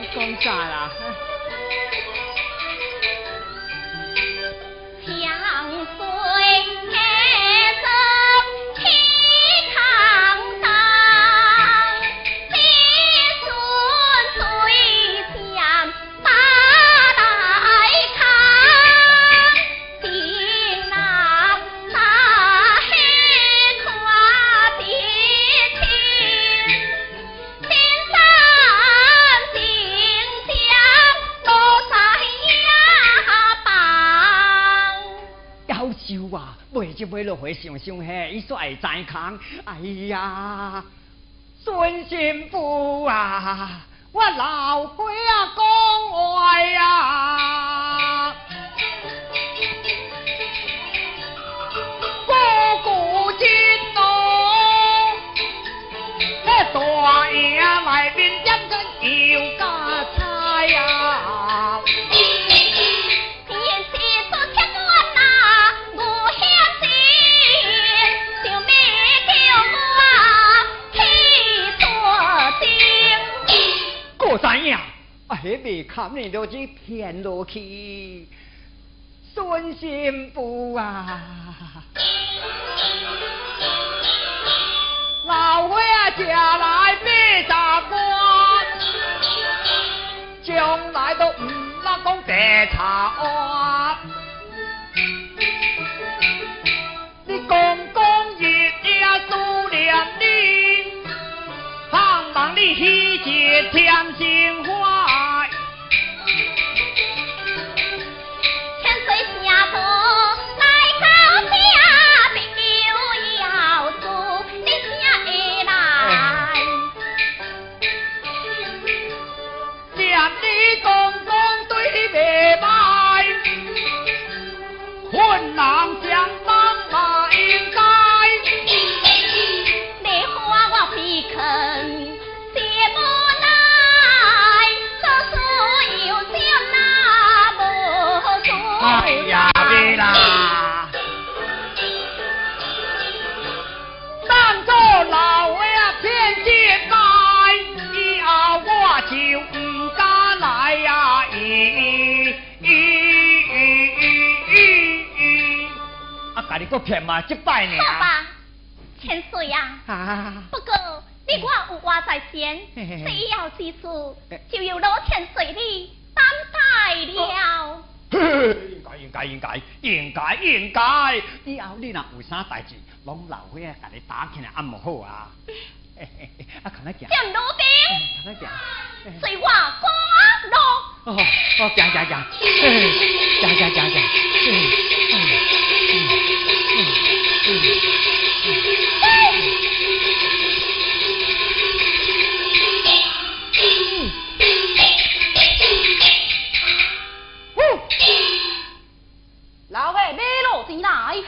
你讲啥啦？就买落回想想嘿，伊煞会知空。哎呀，孙媳妇啊，我老鬼啊讲话呀，你，看你都去骗落去，孙媳妇啊！老伙啊，家来别杂官，将来都唔拉讲白茶碗。你公公爷爷苏良你，盼望你喜结添心。个骗嘛，即摆呢。好吧，千岁呀。啊。不过你我有话在先，必要之事就要老千岁你担待了。应该应该应该应该应该，以后你若有啥代志，拢老伙仔甲你打起来暗莫好啊。啊，看来行。正路边。看来行。随我过路。哦哦，行行行。行 行行行。老外马路前来，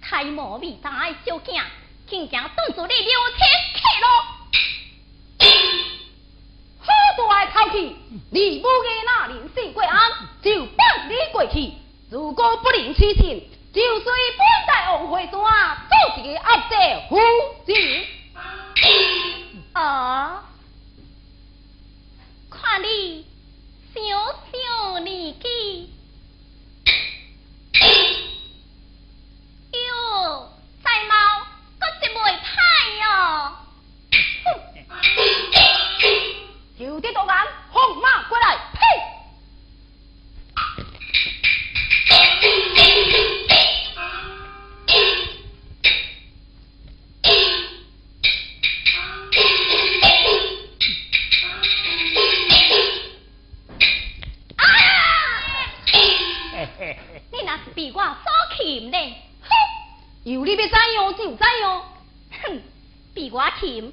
开模未大小囝，竟将挡住你流车客路，好大的口气！你母的那年死过安，就放你过去。如果不能取信，就随本大王回山做一个阿姐夫。him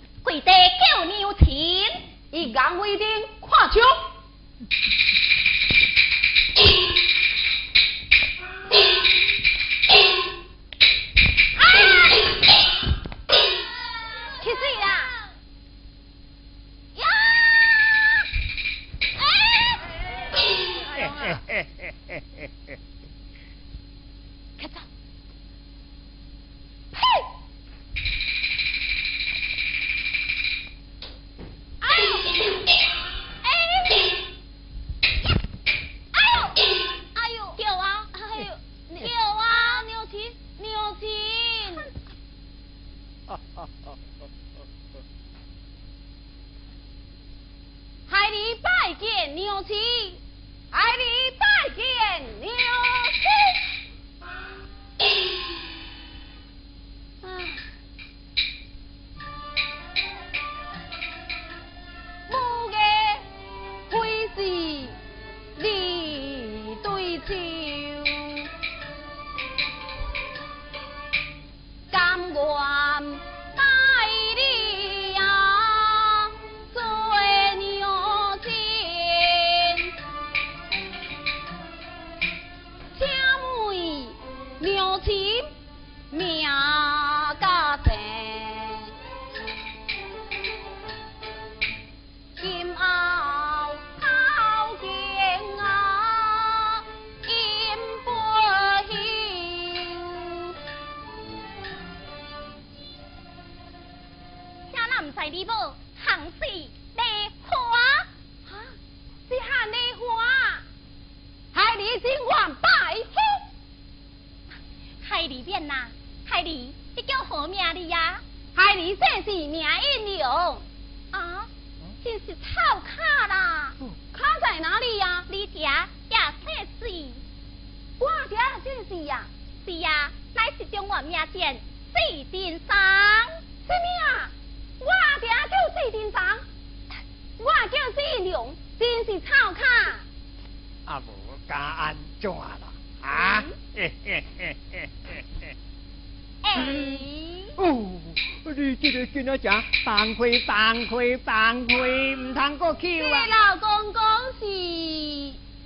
放开，放开，放开，唔通过去啊！你老公公是？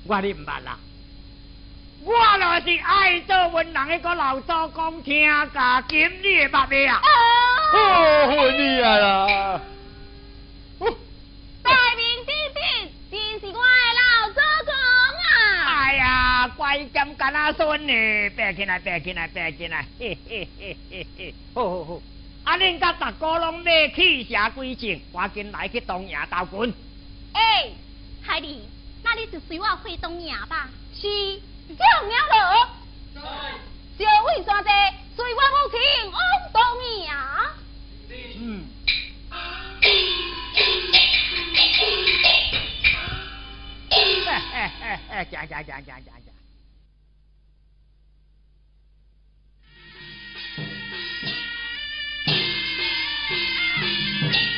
我你唔捌啦，我就是爱做文人那个老祖公听家今日捌未啊？哦，你啊啦！呀，乖兼干阿孙呢，别起来，别起来，别起来，嘿嘿嘿嘿嘿，好好好。啊！恁甲大哥拢要去下归正，赶紧来去东营斗军。哎，海丽，那你就随我回东营吧。是，叫苗乐。在。小伟山者，随我母亲往东营。嗯。哎哎哎哎，行行行行行。干 Thank you.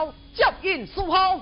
变了，接应苏侯。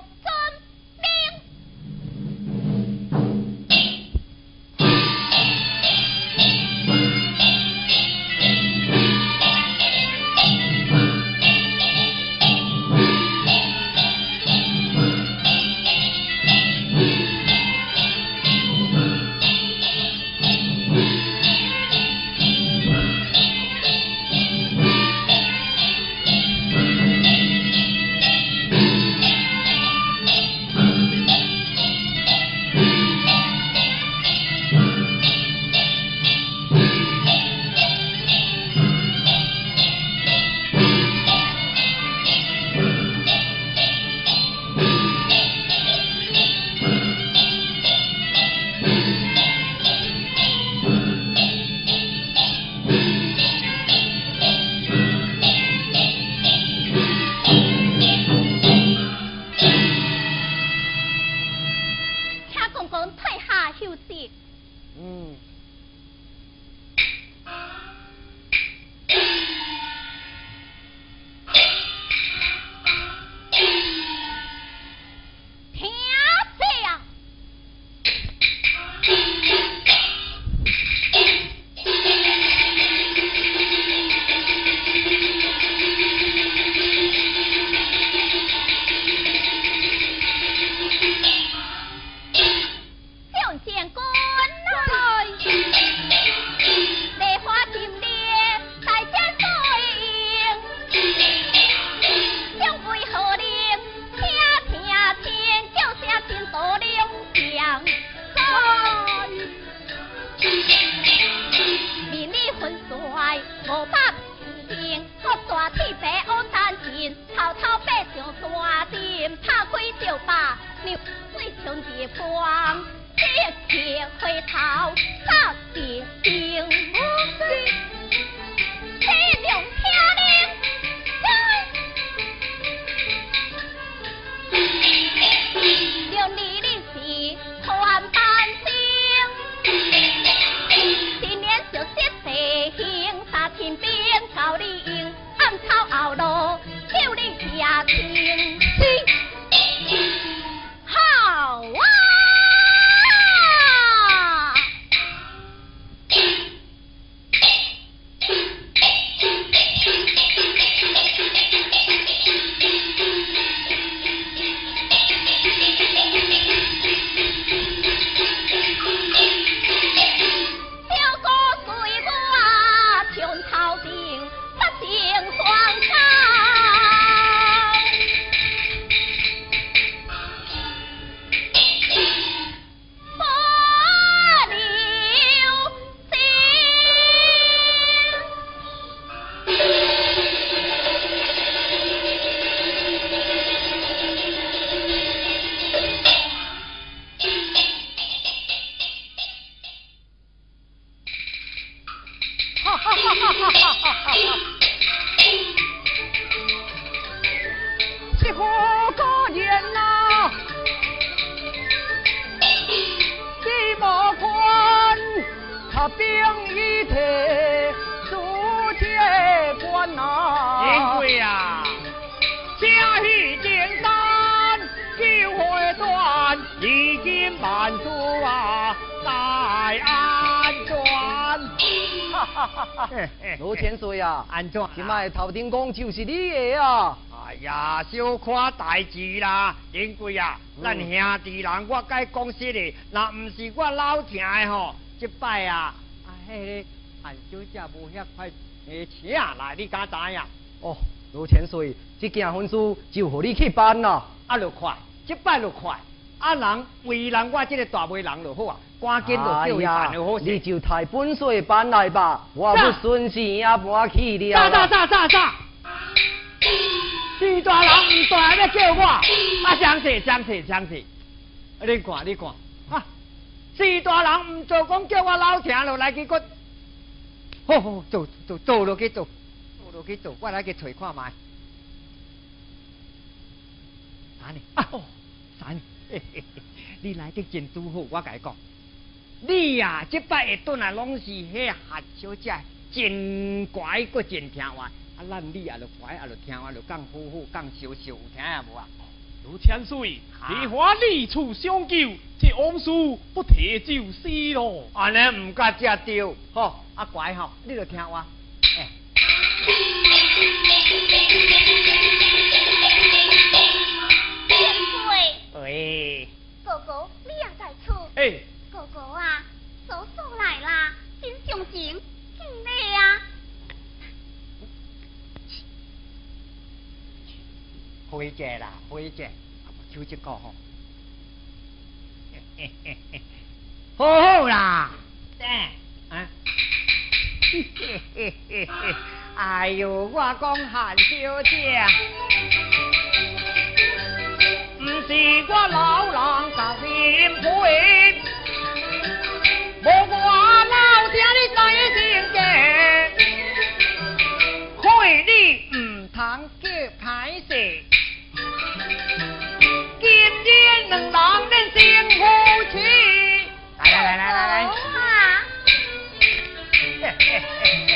罗千岁啊，安怎？今麦头顶讲就是你的啊！哎呀，小看代志啦，珍贵啊！咱兄弟人，我该讲实的，若唔是我老听的吼，这摆啊，啊，迄个韩小姐无遐快诶请来，你敢知影？哦，罗千岁，这件婚事就和你去办咯，啊，就快，这摆就快。啊人为人我这个大媒人就好啊，赶紧就叫伊办就好你就抬本水办来吧，我不顺心也搬去了。咋咋咋咋咋？是大人唔大要叫我，啊相谢相谢相谢，你看你看，啊，四大人唔做讲叫我老听落来，去骨，好好做做做落去做，做落去做，我来去找看卖。啥呢？啊哦，啥呢？嘿嘿嘿，你来得真拄好，我甲你讲，你呀，即摆下顿啊，拢是迄夏小姐，真乖，搁真听话。啊，咱你也就乖，也就听话，就讲好好，讲笑笑，有听下无啊？如千岁，梨花李处相救，这往事不提就死咯。安尼唔甲遮丢，吼，啊乖吼，你就听话。回家啦，回家，就一个吼，好好啦，啊，哎呦，我讲韩小姐，不是我老人甲心灰，无我老爹你在能让人心夫妻。来来来来来来。外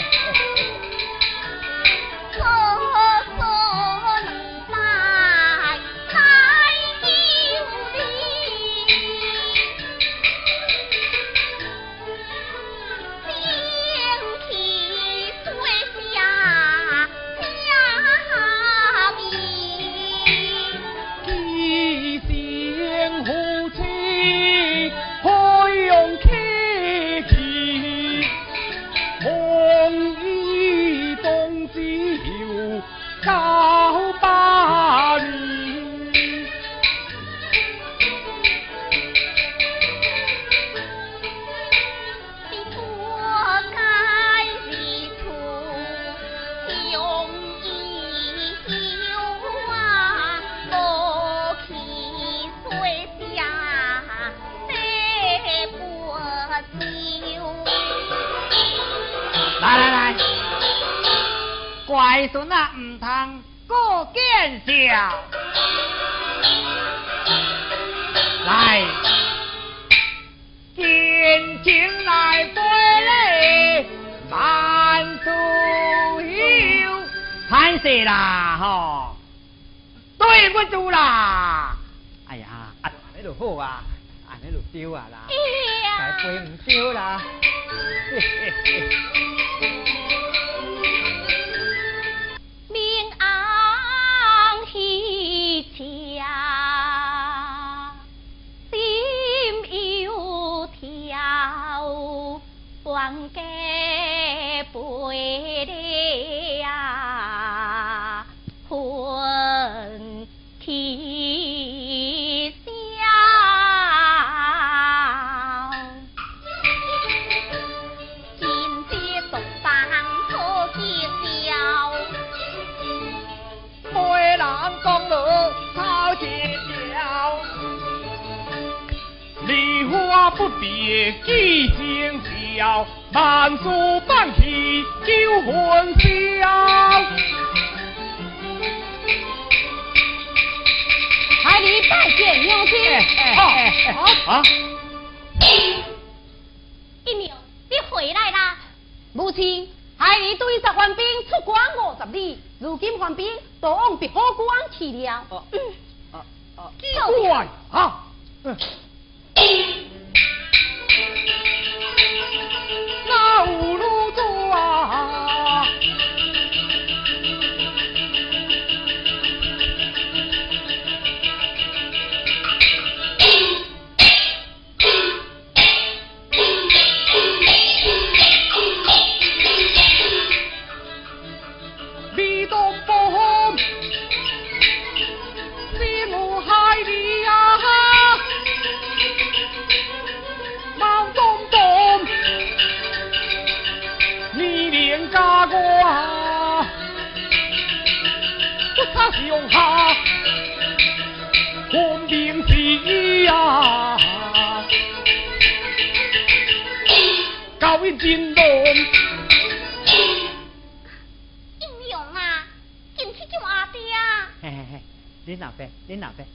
边？你哪边？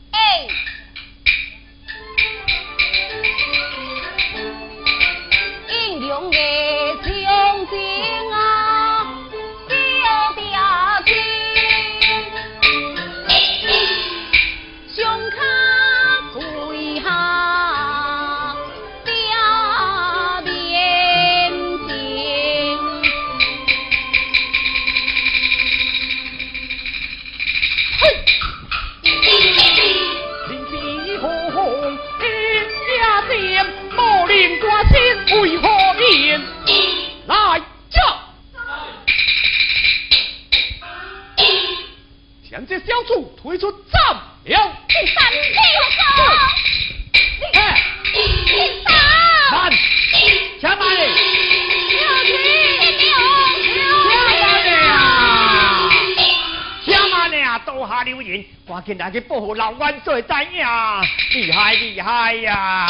赶紧拿去保护老万，最知呀，厉害厉害呀！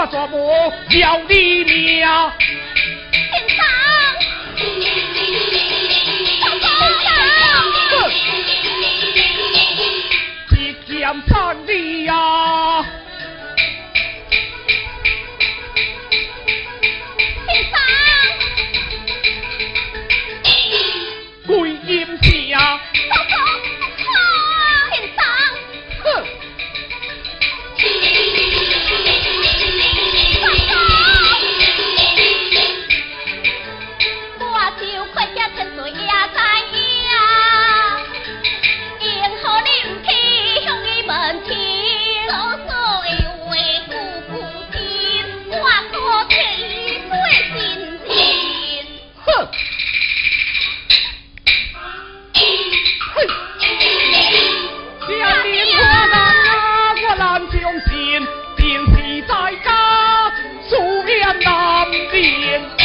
我做不了你娘边。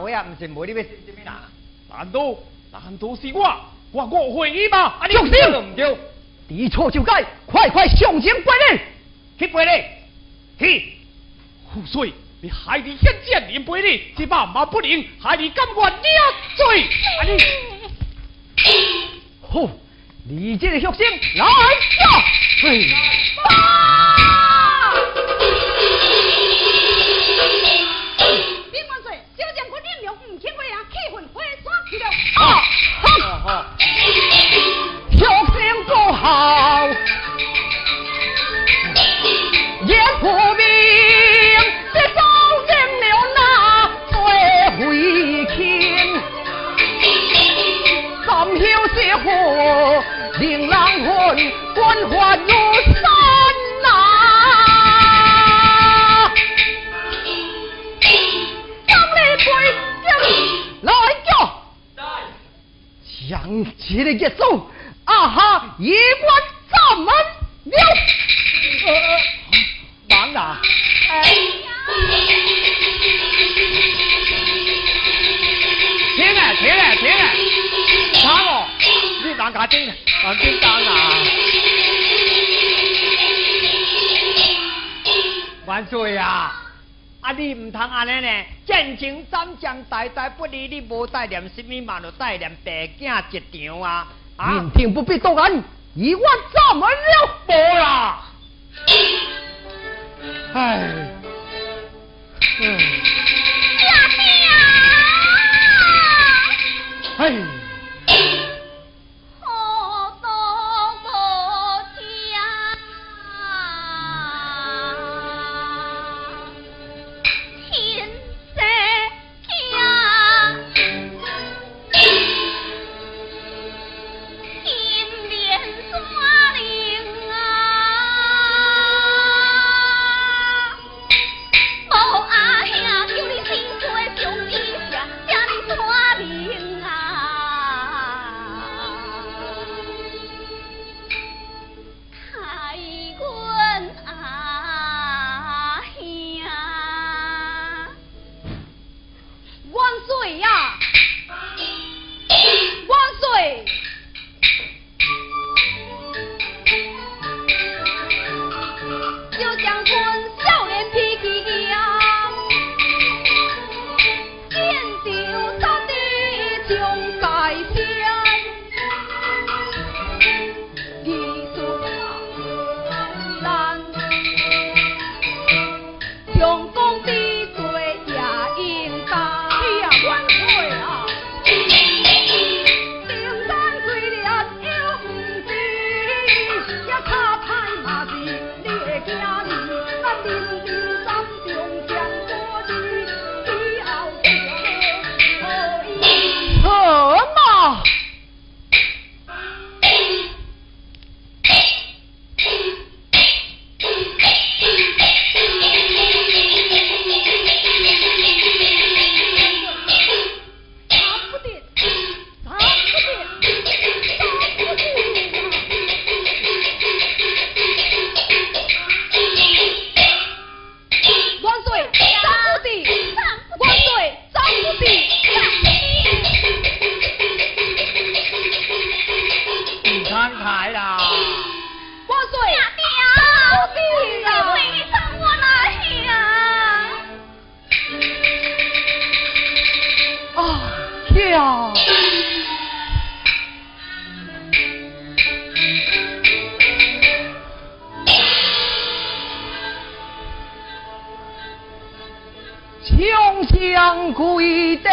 位啊，唔是无你要？难道难道是我？我误会你吗？啊，你讲都唔对，知错就改，快快向前拜礼，去拜礼，去。胡水，你害你先见你拜礼，这万万不能，害你甘愿你罪。啊你，好，你这个学生来呀！哎。魂官还如山呐。当你归京来叫。将这个一走，啊哈，一关咱们了。忙啦！停啊停啊停啊！啥哦，你忙卡丁，忙叮当啊！万岁啊！啊，你唔通安尼呢？战情斩将代代不离，你无带念什么嘛？就带念白囝一场啊！啊明，天不必多言，一关咱们了。无啦！唉，嗯，家故意的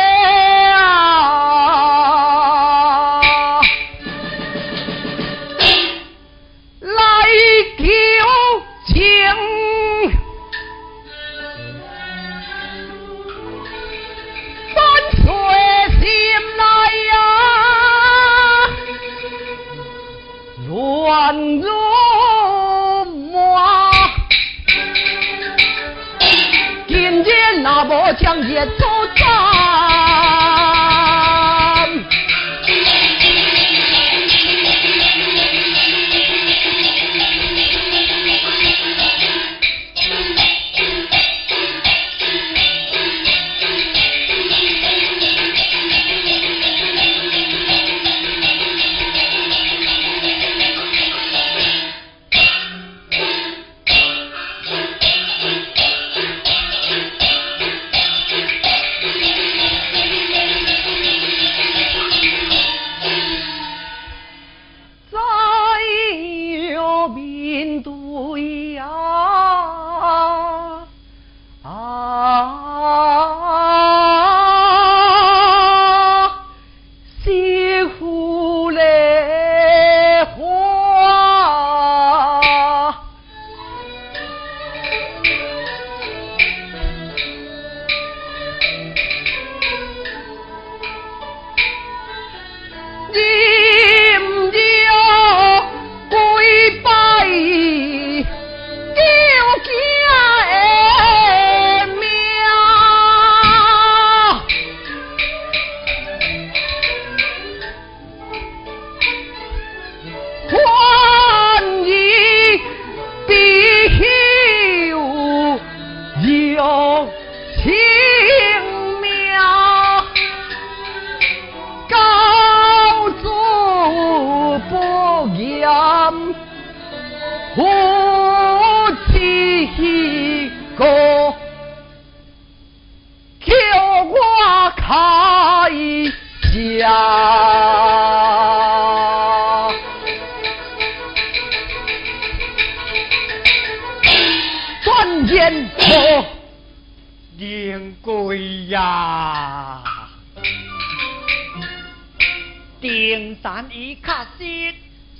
定山一卡西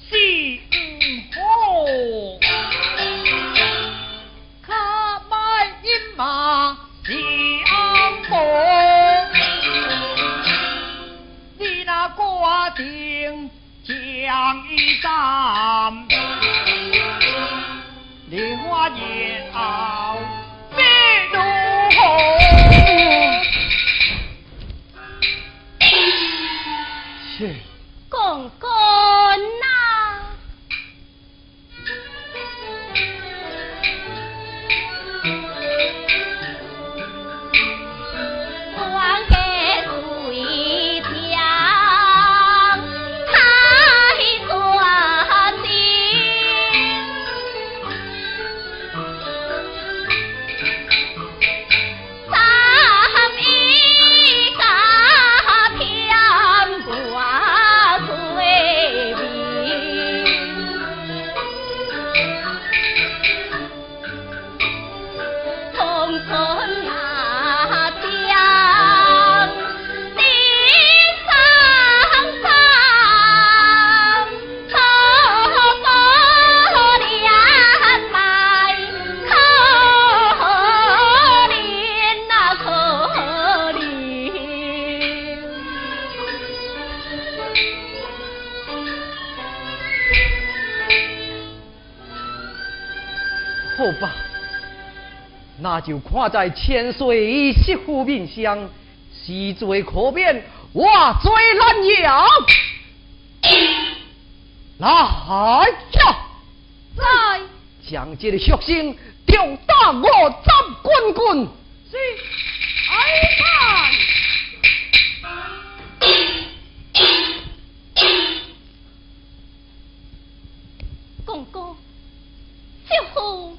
是唔好，卡买一马相逢，你那挂定将一战，梨花叶傲那就看在千岁媳妇面上，死罪可免，话罪难扬。来呀！来，将这个血腥吊打我斩滚滚。是，哎看。公公，媳妇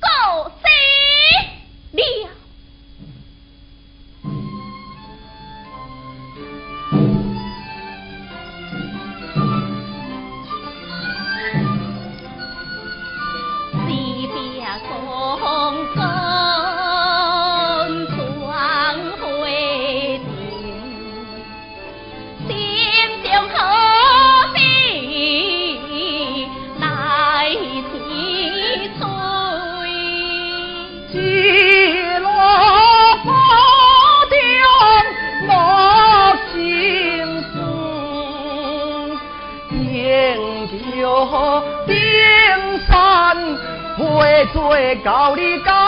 告最高的高